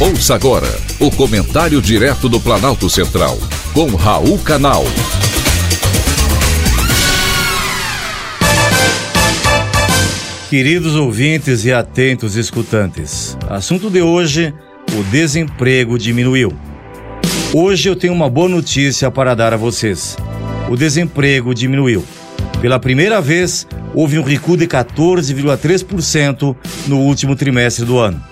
Ouça agora o comentário direto do Planalto Central, com Raul Canal. Queridos ouvintes e atentos escutantes, assunto de hoje: o desemprego diminuiu. Hoje eu tenho uma boa notícia para dar a vocês. O desemprego diminuiu. Pela primeira vez, houve um recuo de 14,3% no último trimestre do ano.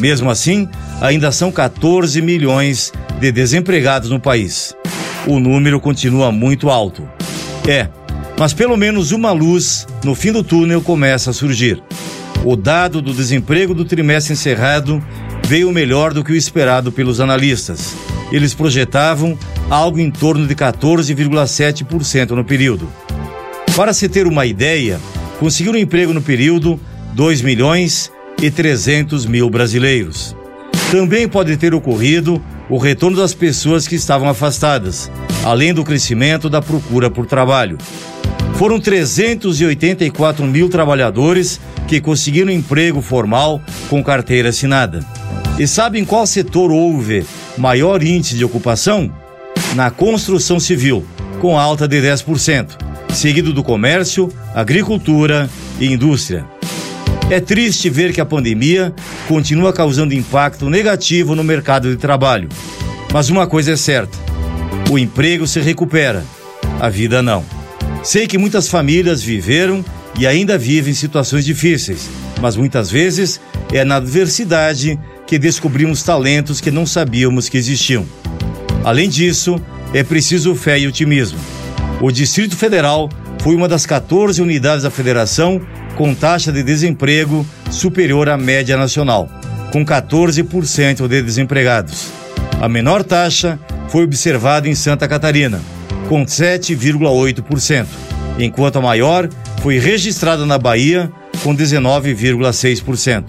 Mesmo assim, ainda são 14 milhões de desempregados no país. O número continua muito alto. É, mas pelo menos uma luz no fim do túnel começa a surgir. O dado do desemprego do trimestre encerrado veio melhor do que o esperado pelos analistas. Eles projetavam algo em torno de 14,7% no período. Para se ter uma ideia, conseguiram emprego no período 2 milhões e 300 mil brasileiros. Também pode ter ocorrido o retorno das pessoas que estavam afastadas, além do crescimento da procura por trabalho. Foram 384 mil trabalhadores que conseguiram emprego formal com carteira assinada. E sabem qual setor houve maior índice de ocupação? Na construção civil, com alta de 10%, seguido do comércio, agricultura e indústria. É triste ver que a pandemia continua causando impacto negativo no mercado de trabalho. Mas uma coisa é certa: o emprego se recupera, a vida não. Sei que muitas famílias viveram e ainda vivem situações difíceis, mas muitas vezes é na adversidade que descobrimos talentos que não sabíamos que existiam. Além disso, é preciso fé e otimismo. O Distrito Federal foi uma das 14 unidades da federação com taxa de desemprego superior à média nacional, com 14% de desempregados. A menor taxa foi observada em Santa Catarina, com 7,8%, enquanto a maior foi registrada na Bahia, com 19,6%.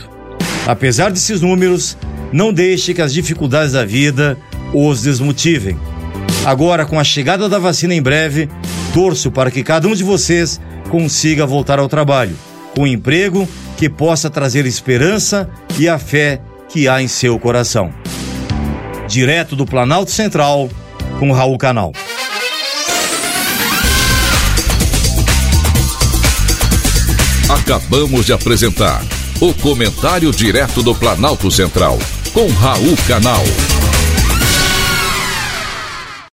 Apesar desses números, não deixe que as dificuldades da vida os desmotivem. Agora, com a chegada da vacina em breve, torço para que cada um de vocês consiga voltar ao trabalho com emprego que possa trazer esperança e a fé que há em seu coração. Direto do Planalto Central, com Raul Canal. Acabamos de apresentar o Comentário Direto do Planalto Central, com Raul Canal.